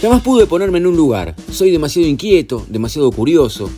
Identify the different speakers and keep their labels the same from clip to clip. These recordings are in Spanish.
Speaker 1: Jamás pude ponerme en un lugar. Soy demasiado inquieto, demasiado curioso.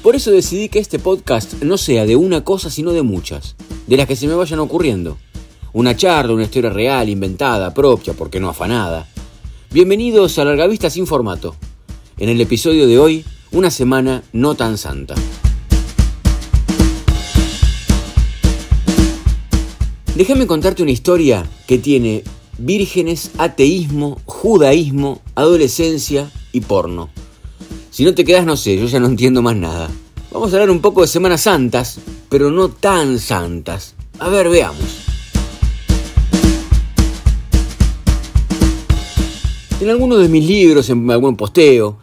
Speaker 1: Por eso decidí que este podcast no sea de una cosa, sino de muchas. De las que se me vayan ocurriendo. Una charla, una historia real, inventada, propia, porque no afanada. Bienvenidos a Largavista sin formato. En el episodio de hoy, una semana no tan santa. Déjame contarte una historia que tiene vírgenes, ateísmo, judaísmo, adolescencia y porno. Si no te quedas, no sé, yo ya no entiendo más nada. Vamos a hablar un poco de Semanas Santas, pero no tan santas. A ver, veamos. En alguno de mis libros, en algún posteo,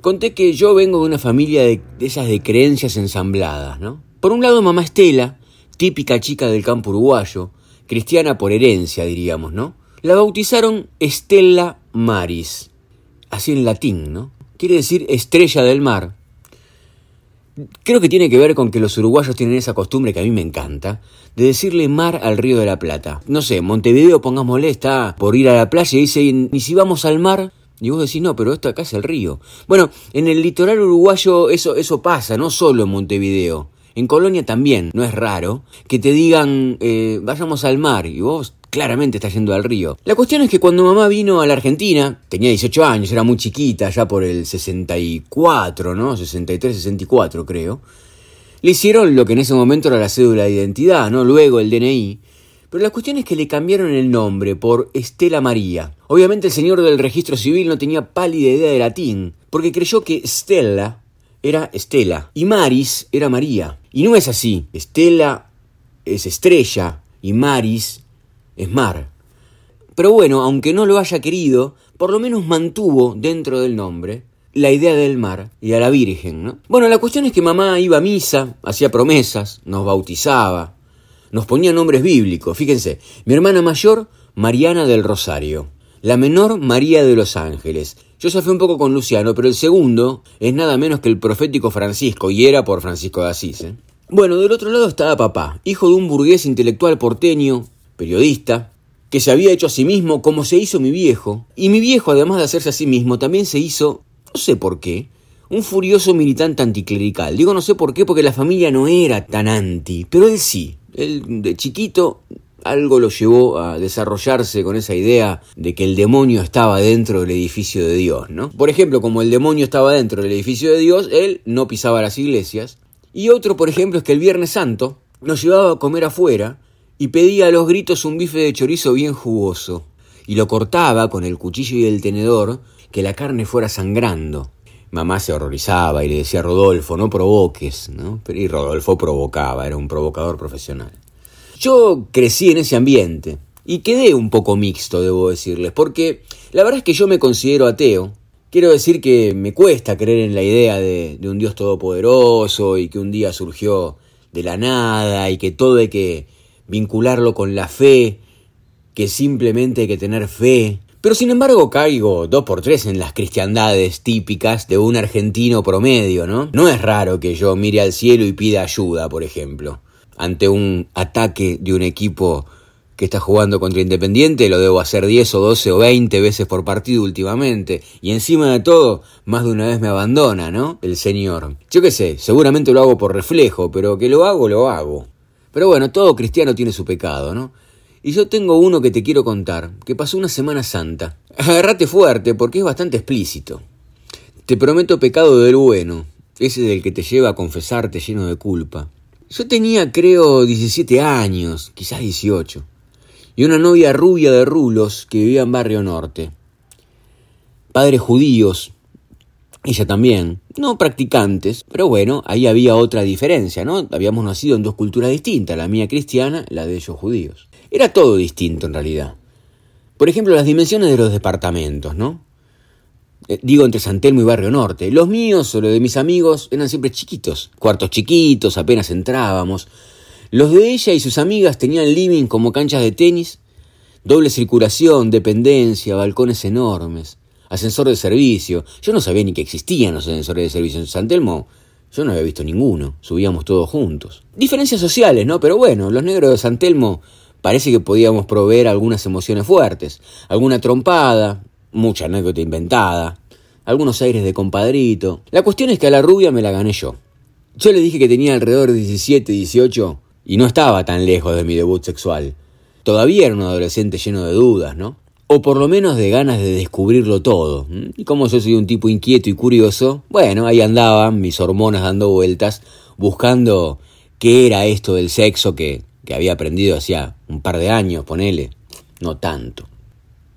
Speaker 1: conté que yo vengo de una familia de, de esas de creencias ensambladas, ¿no? Por un lado, mamá Estela, típica chica del campo uruguayo, cristiana por herencia, diríamos, ¿no? La bautizaron Estela Maris, así en latín, ¿no? Quiere decir estrella del mar. Creo que tiene que ver con que los uruguayos tienen esa costumbre que a mí me encanta, de decirle mar al río de la Plata. No sé, Montevideo, pongámosle, está por ir a la playa y dice, ¿y si vamos al mar? Y vos decís, no, pero esto acá es el río. Bueno, en el litoral uruguayo eso, eso pasa, no solo en Montevideo. En Colonia también, no es raro, que te digan, eh, vayamos al mar, y vos claramente estás yendo al río. La cuestión es que cuando mamá vino a la Argentina, tenía 18 años, era muy chiquita, ya por el 64, ¿no? 63, 64 creo. Le hicieron lo que en ese momento era la cédula de identidad, ¿no? Luego el DNI. Pero la cuestión es que le cambiaron el nombre por Estela María. Obviamente el señor del registro civil no tenía pálida idea de latín, porque creyó que Stella era Estela y Maris era María. Y no es así. Estela es estrella y Maris es mar. Pero bueno, aunque no lo haya querido, por lo menos mantuvo dentro del nombre la idea del mar y a la Virgen, ¿no? Bueno, la cuestión es que mamá iba a misa, hacía promesas, nos bautizaba, nos ponía nombres bíblicos. Fíjense, mi hermana mayor, Mariana del Rosario. La menor, María de los Ángeles. Yo ya fui un poco con Luciano, pero el segundo es nada menos que el profético Francisco, y era por Francisco de Asís. ¿eh? Bueno, del otro lado estaba papá, hijo de un burgués intelectual porteño, periodista, que se había hecho a sí mismo como se hizo mi viejo. Y mi viejo, además de hacerse a sí mismo, también se hizo, no sé por qué, un furioso militante anticlerical. Digo no sé por qué, porque la familia no era tan anti, pero él sí. Él de chiquito algo lo llevó a desarrollarse con esa idea de que el demonio estaba dentro del edificio de Dios, ¿no? Por ejemplo, como el demonio estaba dentro del edificio de Dios, él no pisaba las iglesias. Y otro, por ejemplo, es que el Viernes Santo nos llevaba a comer afuera y pedía a los gritos un bife de chorizo bien jugoso, y lo cortaba con el cuchillo y el tenedor que la carne fuera sangrando. Mamá se horrorizaba y le decía Rodolfo, no provoques, ¿no? Pero y Rodolfo provocaba, era un provocador profesional. Yo crecí en ese ambiente y quedé un poco mixto, debo decirles, porque la verdad es que yo me considero ateo. Quiero decir que me cuesta creer en la idea de, de un Dios todopoderoso y que un día surgió de la nada y que todo hay que vincularlo con la fe, que simplemente hay que tener fe. Pero sin embargo caigo dos por tres en las cristiandades típicas de un argentino promedio, ¿no? No es raro que yo mire al cielo y pida ayuda, por ejemplo. Ante un ataque de un equipo que está jugando contra Independiente, lo debo hacer 10 o 12 o 20 veces por partido últimamente. Y encima de todo, más de una vez me abandona, ¿no? El señor. Yo qué sé, seguramente lo hago por reflejo, pero que lo hago, lo hago. Pero bueno, todo cristiano tiene su pecado, ¿no? Y yo tengo uno que te quiero contar, que pasó una Semana Santa. Agarrate fuerte porque es bastante explícito. Te prometo pecado del bueno, ese del que te lleva a confesarte lleno de culpa. Yo tenía, creo, 17 años, quizás 18, y una novia rubia de rulos que vivía en Barrio Norte. Padres judíos, ella también, no practicantes, pero bueno, ahí había otra diferencia, ¿no? Habíamos nacido en dos culturas distintas, la mía cristiana, la de ellos judíos. Era todo distinto en realidad. Por ejemplo, las dimensiones de los departamentos, ¿no? Eh, digo entre San Telmo y Barrio Norte. Los míos o los de mis amigos eran siempre chiquitos, cuartos chiquitos, apenas entrábamos. Los de ella y sus amigas tenían living como canchas de tenis, doble circulación, dependencia, balcones enormes ascensor de servicio. Yo no sabía ni que existían los ascensores de servicio en San Telmo. Yo no había visto ninguno, subíamos todos juntos. Diferencias sociales, ¿no? Pero bueno, los negros de San Telmo parece que podíamos proveer algunas emociones fuertes. Alguna trompada, mucha anécdota inventada, algunos aires de compadrito. La cuestión es que a la rubia me la gané yo. Yo le dije que tenía alrededor de 17, 18 y no estaba tan lejos de mi debut sexual. Todavía era un adolescente lleno de dudas, ¿no? O por lo menos de ganas de descubrirlo todo. Y como yo soy un tipo inquieto y curioso, bueno, ahí andaban mis hormonas dando vueltas, buscando qué era esto del sexo que, que había aprendido hacía un par de años, ponele, no tanto.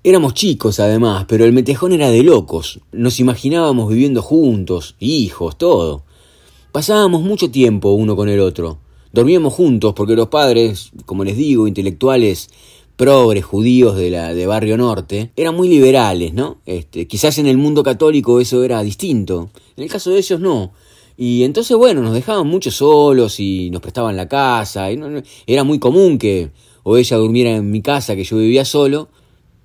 Speaker 1: Éramos chicos además, pero el metejón era de locos. Nos imaginábamos viviendo juntos, hijos, todo. Pasábamos mucho tiempo uno con el otro. Dormíamos juntos porque los padres, como les digo, intelectuales progres judíos de la de Barrio Norte, eran muy liberales, ¿no? Este, quizás en el mundo católico eso era distinto. En el caso de ellos no. Y entonces, bueno, nos dejaban mucho solos y nos prestaban la casa. Y era muy común que o ella durmiera en mi casa, que yo vivía solo,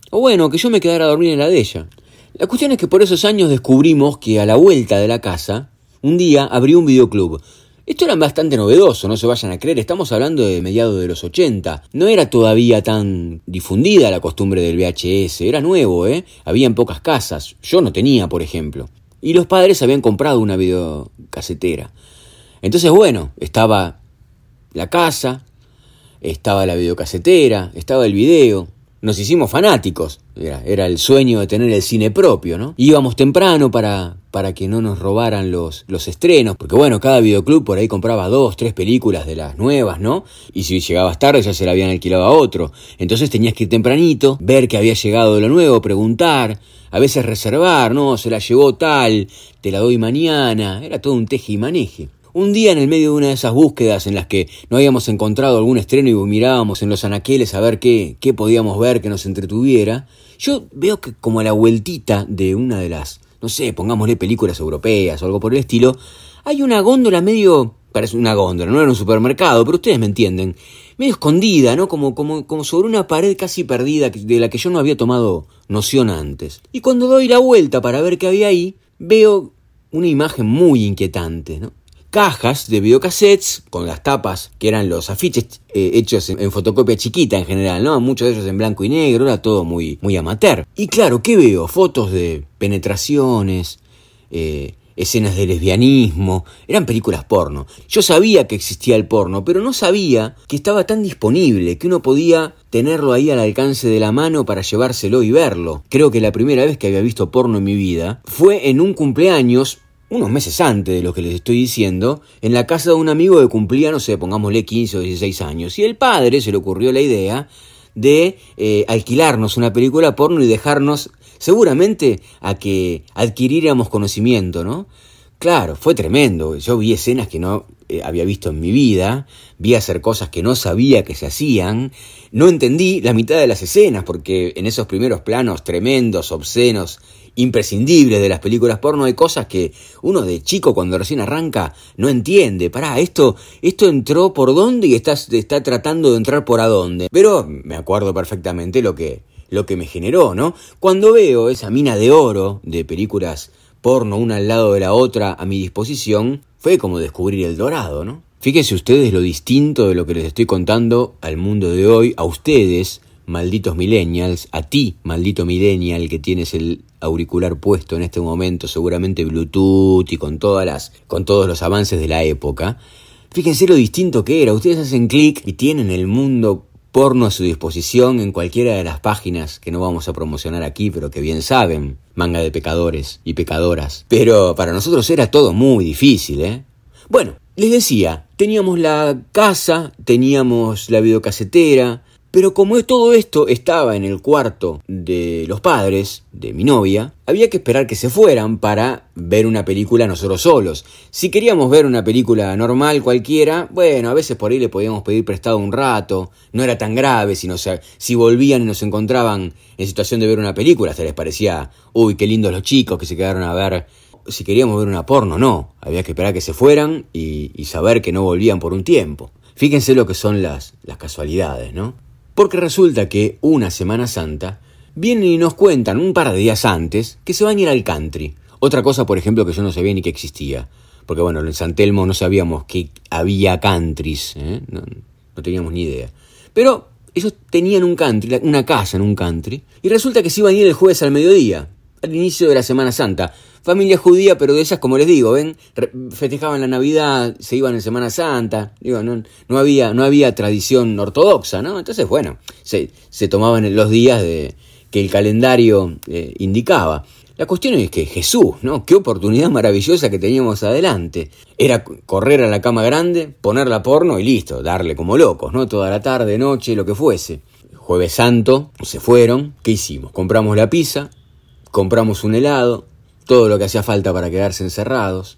Speaker 1: o bueno, que yo me quedara a dormir en la de ella. La cuestión es que por esos años descubrimos que a la vuelta de la casa, un día abrió un videoclub. Esto era bastante novedoso, no se vayan a creer, estamos hablando de mediados de los 80. No era todavía tan difundida la costumbre del VHS, era nuevo, ¿eh? Había en pocas casas, yo no tenía, por ejemplo. Y los padres habían comprado una videocasetera. Entonces, bueno, estaba la casa, estaba la videocasetera, estaba el video nos hicimos fanáticos. Era, el sueño de tener el cine propio, ¿no? Íbamos temprano para, para que no nos robaran los, los estrenos, porque bueno, cada videoclub por ahí compraba dos, tres películas de las nuevas, ¿no? Y si llegabas tarde ya se la habían alquilado a otro. Entonces tenías que ir tempranito, ver que había llegado lo nuevo, preguntar, a veces reservar, ¿no? Se la llevó tal, te la doy mañana. Era todo un teje y maneje. Un día en el medio de una de esas búsquedas en las que no habíamos encontrado algún estreno y mirábamos en los anaqueles a ver qué, qué podíamos ver que nos entretuviera, yo veo que como a la vueltita de una de las, no sé, pongámosle películas europeas o algo por el estilo, hay una góndola medio, parece una góndola, no era un supermercado, pero ustedes me entienden, medio escondida, ¿no? Como, como, como sobre una pared casi perdida de la que yo no había tomado noción antes. Y cuando doy la vuelta para ver qué había ahí, veo una imagen muy inquietante, ¿no? Cajas de videocassettes con las tapas que eran los afiches eh, hechos en, fotocopia chiquita en general, ¿no? Muchos de ellos en blanco y negro, era todo muy, muy amateur. Y claro, ¿qué veo? Fotos de penetraciones, eh, escenas de lesbianismo, eran películas porno. Yo sabía que existía el porno, pero no sabía que estaba tan disponible, que uno podía tenerlo ahí al alcance de la mano para llevárselo y verlo. Creo que la primera vez que había visto porno en mi vida fue en un cumpleaños unos meses antes de lo que les estoy diciendo, en la casa de un amigo que cumplía, no sé, pongámosle 15 o 16 años. Y el padre se le ocurrió la idea de eh, alquilarnos una película porno y dejarnos seguramente a que adquiriéramos conocimiento, ¿no? Claro, fue tremendo. Yo vi escenas que no eh, había visto en mi vida, vi hacer cosas que no sabía que se hacían, no entendí la mitad de las escenas porque en esos primeros planos tremendos, obscenos imprescindibles de las películas porno hay cosas que uno de chico cuando recién arranca no entiende. Pará, esto, esto entró por dónde y está, está tratando de entrar por a dónde. Pero me acuerdo perfectamente lo que, lo que me generó, ¿no? Cuando veo esa mina de oro de películas porno una al lado de la otra a mi disposición, fue como descubrir el dorado, ¿no? Fíjense ustedes lo distinto de lo que les estoy contando al mundo de hoy, a ustedes, malditos millennials, a ti, maldito millennial que tienes el auricular puesto en este momento, seguramente Bluetooth y con todas las con todos los avances de la época. Fíjense lo distinto que era. Ustedes hacen clic y tienen el mundo porno a su disposición en cualquiera de las páginas que no vamos a promocionar aquí, pero que bien saben, manga de pecadores y pecadoras. Pero para nosotros era todo muy difícil, ¿eh? Bueno, les decía, teníamos la casa, teníamos la videocasetera, pero como todo esto estaba en el cuarto de los padres de mi novia, había que esperar que se fueran para ver una película nosotros solos. Si queríamos ver una película normal cualquiera, bueno, a veces por ahí le podíamos pedir prestado un rato, no era tan grave, sino si volvían y nos encontraban en situación de ver una película, hasta les parecía, uy, qué lindos los chicos que se quedaron a ver. Si queríamos ver una porno, no, había que esperar que se fueran y, y saber que no volvían por un tiempo. Fíjense lo que son las, las casualidades, ¿no? Porque resulta que una Semana Santa vienen y nos cuentan un par de días antes que se van a ir al country. Otra cosa, por ejemplo, que yo no sabía ni que existía. Porque bueno, en San Telmo no sabíamos que había countries, ¿eh? no, teníamos ni idea. Pero ellos tenían un country, una casa en un country, y resulta que se iban a ir el jueves al mediodía, al inicio de la Semana Santa. Familia judía, pero de esas, como les digo, ven, festejaban la Navidad, se iban en Semana Santa, digo, no, no, había, no había tradición ortodoxa, ¿no? Entonces, bueno, se, se tomaban los días de, que el calendario eh, indicaba. La cuestión es que Jesús, ¿no? Qué oportunidad maravillosa que teníamos adelante. Era correr a la cama grande, ponerla porno y listo, darle como locos, ¿no? Toda la tarde, noche, lo que fuese. Jueves Santo, se fueron. ¿Qué hicimos? Compramos la pizza, compramos un helado, todo lo que hacía falta para quedarse encerrados.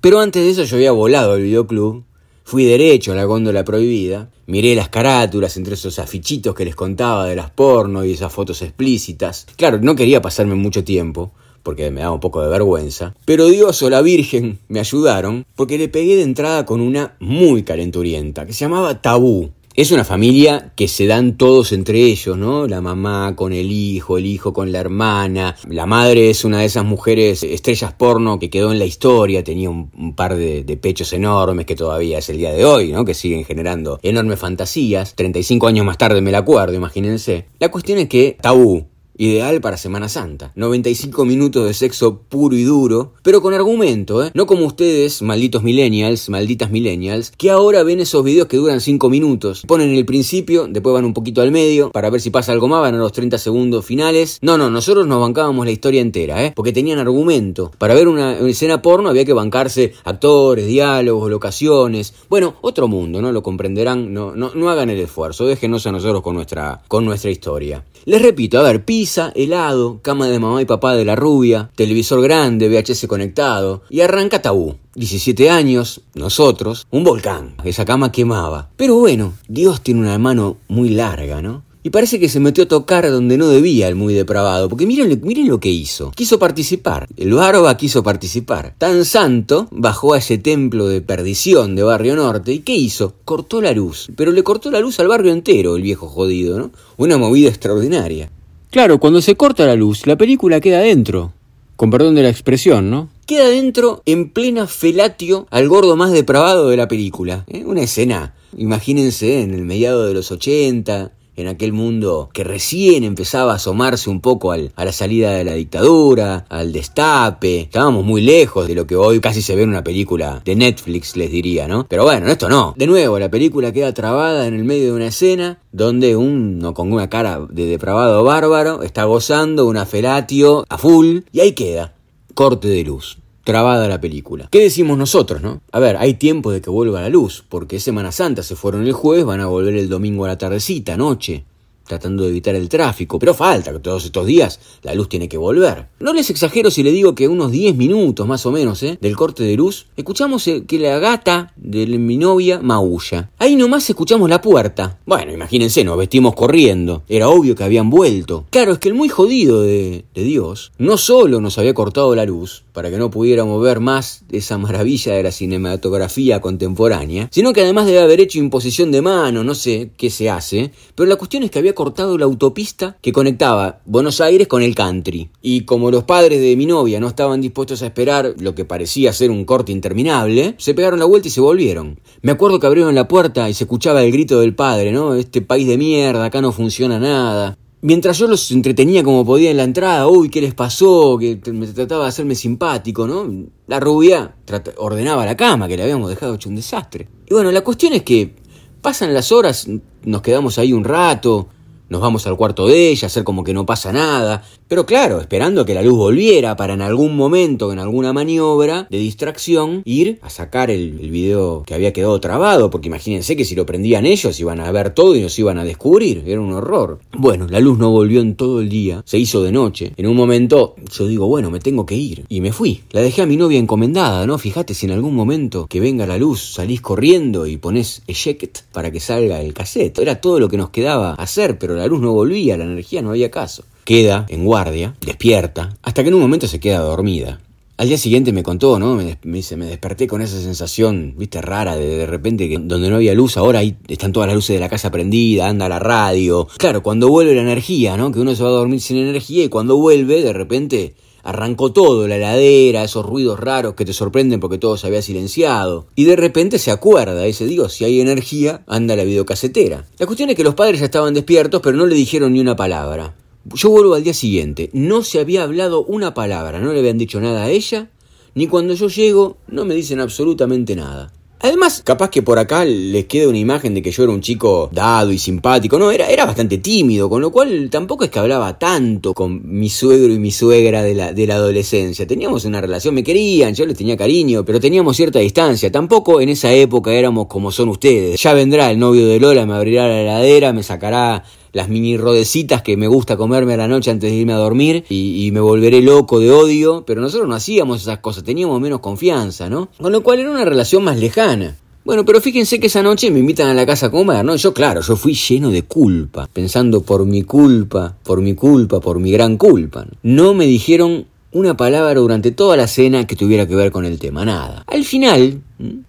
Speaker 1: Pero antes de eso yo había volado al videoclub Fui derecho a la góndola prohibida, miré las carátulas entre esos afichitos que les contaba de las porno y esas fotos explícitas. Claro, no quería pasarme mucho tiempo, porque me daba un poco de vergüenza, pero Dios o la Virgen me ayudaron porque le pegué de entrada con una muy calenturienta que se llamaba Tabú. Es una familia que se dan todos entre ellos, ¿no? La mamá con el hijo, el hijo con la hermana. La madre es una de esas mujeres estrellas porno que quedó en la historia, tenía un, par de, de, pechos enormes que todavía es el día de hoy, ¿no? Que siguen generando enormes fantasías. 35 años más tarde me la acuerdo, imagínense. La cuestión es que Tabú, Ideal para Semana Santa. 95 minutos de sexo puro y duro, pero con argumento, ¿eh? No como ustedes, malditos millennials, malditas millennials, que ahora ven esos videos que duran 5 minutos. Ponen el principio, después van un poquito al medio, para ver si pasa algo más, van a los 30 segundos finales. No, no, nosotros nos bancábamos la historia entera, ¿eh? Porque tenían argumento. Para ver una, escena porno había que bancarse actores, diálogos, locaciones. Bueno, otro mundo, ¿no? Lo comprenderán. No, no, no hagan el esfuerzo, déjenos a nosotros con nuestra, con nuestra historia. Les repito, a ver, helado, cama de mamá y papá de la rubia, televisor grande, VHS conectado, y arranca tabú. 17 años, nosotros, un volcán, esa cama quemaba. Pero bueno, Dios tiene una mano muy larga, ¿no? Y parece que se metió a tocar donde no debía el muy depravado, porque miren, miren lo que hizo. Quiso participar, el barba quiso participar. Tan santo bajó a ese templo de perdición de Barrio Norte y ¿qué hizo? Cortó la luz. Pero le cortó la luz al barrio entero, el viejo jodido, ¿no? Una movida extraordinaria. Claro, cuando se corta la luz, la película queda dentro. Con perdón de la expresión, ¿no? Queda dentro en plena felatio al gordo más depravado de la película. ¿eh? Una escena, imagínense, en el mediado de los 80, en aquel mundo que recién empezaba a asomarse un poco al, a la salida de la dictadura, al destape. Estábamos muy lejos de lo que hoy casi se ve en una película de Netflix, les diría, ¿no? Pero bueno, esto no. De nuevo, la película queda trabada en el medio de una escena donde uno con una cara de depravado bárbaro está gozando una felatio a full y ahí queda. Corte de luz trabada la película. ¿Qué decimos nosotros, no? A ver, hay tiempo de que vuelva la luz, porque es Semana Santa, se fueron el jueves, van a volver el domingo a la tardecita, noche tratando de evitar el tráfico, pero falta que todos estos días la luz tiene que volver. No les exagero si le digo que unos 10 minutos más o menos ¿eh? del corte de luz, escuchamos eh, que la gata de mi novia maulla. Ahí nomás escuchamos la puerta. Bueno, imagínense, nos vestimos corriendo. Era obvio que habían vuelto. Claro, es que el muy jodido de, de Dios no solo nos había cortado la luz, para que no pudiéramos ver más esa maravilla de la cinematografía contemporánea, sino que además debe haber hecho imposición de mano, no sé qué se hace, pero la cuestión es que había cortado la autopista que conectaba Buenos Aires con el country. Y como los padres de mi novia no estaban dispuestos a esperar lo que parecía ser un corte interminable, se pegaron la vuelta y se volvieron. Me acuerdo que abrieron la puerta y se escuchaba el grito del padre, ¿no? Este país de mierda, acá no funciona nada. Mientras yo los entretenía como podía en la entrada, uy, ¿qué les pasó? Que me trataba de hacerme simpático, ¿no? La rubia ordenaba la cama, que le habíamos dejado hecho un desastre. Y bueno, la cuestión es que pasan las horas, nos quedamos ahí un rato, nos vamos al cuarto de ella, hacer como que no pasa nada, pero claro, esperando que la luz volviera para en algún momento, en alguna maniobra de distracción, ir a sacar el, video que había quedado trabado, porque imagínense que si lo prendían ellos iban a ver todo y nos iban a descubrir, era un horror. Bueno, la luz no volvió en todo el día, se hizo de noche. En un momento yo digo, bueno, me tengo que ir. Y me fui. La dejé a mi novia encomendada, ¿no? Fíjate si en algún momento que venga la luz salís corriendo y pones eject para que salga el cassette. Era todo lo que nos quedaba hacer, pero la luz no volvía, la energía no había caso queda en guardia, despierta, hasta que en un momento se queda dormida. Al día siguiente me contó, ¿no? Me, dice, me desperté con esa sensación, viste, rara de de repente que donde no había luz, ahora ahí están todas las luces de la casa prendidas, anda la radio. Claro, cuando vuelve la energía, ¿no? Que uno se va a dormir sin energía y cuando vuelve, de repente arrancó todo, la heladera, esos ruidos raros que te sorprenden porque todo se había silenciado. Y de repente se acuerda, dice, digo, si hay energía, anda la videocasetera. La cuestión es que los padres ya estaban despiertos, pero no le dijeron ni una palabra. Yo vuelvo al día siguiente, no se había hablado una palabra, no le habían dicho nada a ella, ni cuando yo llego no me dicen absolutamente nada. Además, capaz que por acá les queda una imagen de que yo era un chico dado y simpático. No, era, era bastante tímido, con lo cual tampoco es que hablaba tanto con mi suegro y mi suegra de la, de la adolescencia. Teníamos una relación, me querían, yo les tenía cariño, pero teníamos cierta distancia. Tampoco en esa época éramos como son ustedes. Ya vendrá el novio de Lola, me abrirá la heladera, me sacará las mini rodecitas que me gusta comerme a la noche antes de irme a dormir y, me volveré loco de odio, pero nosotros no hacíamos esas cosas, teníamos menos confianza, ¿no? Con lo cual era una relación más lejana. Bueno, pero fíjense que esa noche me invitan a la casa a comer, ¿no? Yo, claro, yo fui lleno de culpa, pensando por mi culpa, por mi culpa, por mi gran culpa. No me dijeron una palabra durante toda la cena que tuviera que ver con el tema, nada. Al final,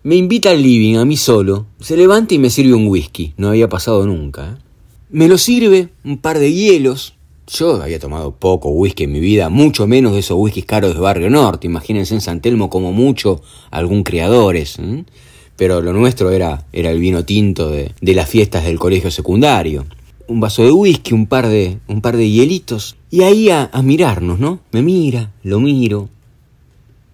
Speaker 1: me invita al living a mí solo, se levanta y me sirve un whisky, no había pasado nunca. ¿eh? Me lo sirve, un par de hielos. Yo había tomado poco whisky en mi vida, mucho menos de esos whiskies caros de Barrio Norte. Imagínense en San Telmo como mucho algún criadores. Pero lo nuestro era, era el vino tinto de, de, las fiestas del colegio secundario. Un vaso de whisky, un par de, un par de hielitos. Y ahí a, a mirarnos, ¿no? Me mira, lo miro.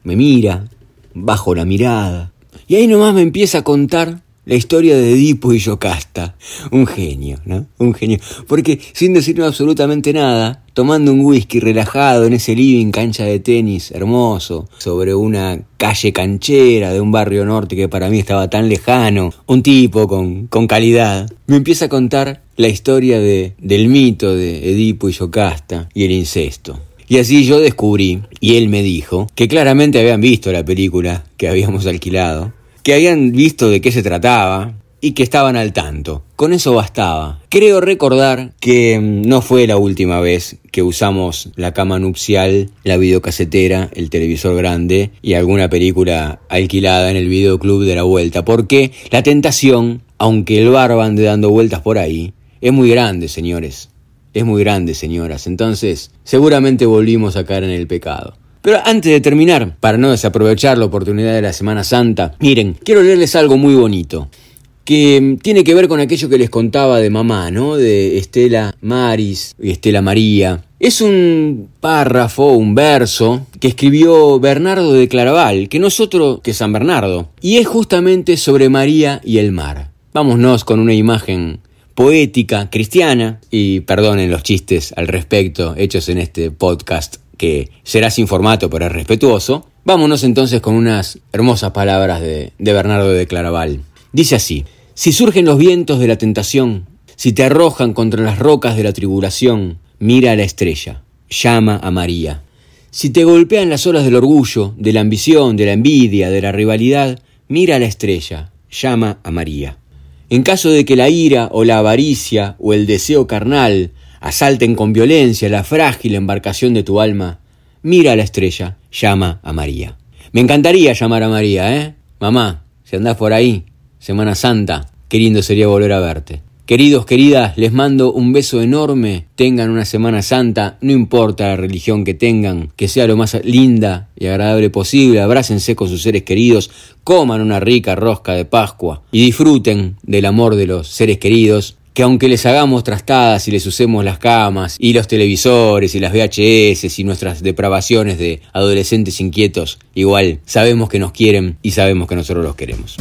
Speaker 1: Me mira, bajo la mirada. Y ahí nomás me empieza a contar la historia de Edipo y Yocasta. Un genio, ¿no? Un genio. Porque sin decirme absolutamente nada, tomando un whisky relajado en ese living cancha de tenis hermoso, sobre una calle canchera de un barrio norte que para mí estaba tan lejano, un tipo con, con calidad, me empieza a contar la historia de, del mito de Edipo y Yocasta y el incesto. Y así yo descubrí, y él me dijo, que claramente habían visto la película que habíamos alquilado, que habían visto de qué se trataba y que estaban al tanto. Con eso bastaba. Creo recordar que mm, no fue la última vez que usamos la cama nupcial, la videocasetera, el televisor grande y alguna película alquilada en el videoclub de la vuelta, porque la tentación, aunque el bar ande dando vueltas por ahí, es muy grande, señores. Es muy grande, señoras. Entonces, seguramente volvimos a caer en el pecado. Pero antes de terminar, para no desaprovechar la oportunidad de la Semana Santa, miren, quiero leerles algo muy bonito que mm, tiene que ver con aquello que les contaba de mamá, ¿no? De Estela Maris y Estela María. Es un párrafo, un verso que escribió Bernardo de Claraval, que no es otro que San Bernardo, y es justamente sobre María y el mar. Vámonos con una imagen poética, cristiana, y perdonen los chistes al respecto hechos en este podcast que será sin formato pero es respetuoso, vámonos entonces con unas hermosas palabras de, Bernardo de Claraval. Dice así, si surgen los vientos de la tentación, si te arrojan contra las rocas de la tribulación, mira a la estrella, llama a María. Si te golpean las olas del orgullo, de la ambición, de la envidia, de la rivalidad, mira a la estrella, llama a María. En caso de que la ira o la avaricia o el deseo carnal asalten con violencia la frágil embarcación de tu alma, mira a la estrella, llama a María. Me encantaría llamar a María, ¿eh? Mamá, si andás por ahí, Semana Santa, qué lindo sería volver a verte. Queridos, queridas, les mando un beso enorme. Tengan una Semana Santa, no importa la religión que tengan, que sea lo más linda y agradable posible. Abrácense con sus seres queridos, coman una rica rosca de Pascua y disfruten del amor de los seres queridos que aunque les hagamos trastadas y les usemos las camas y los televisores y las VHS y nuestras depravaciones de adolescentes inquietos, igual sabemos que nos quieren y sabemos que nosotros los queremos.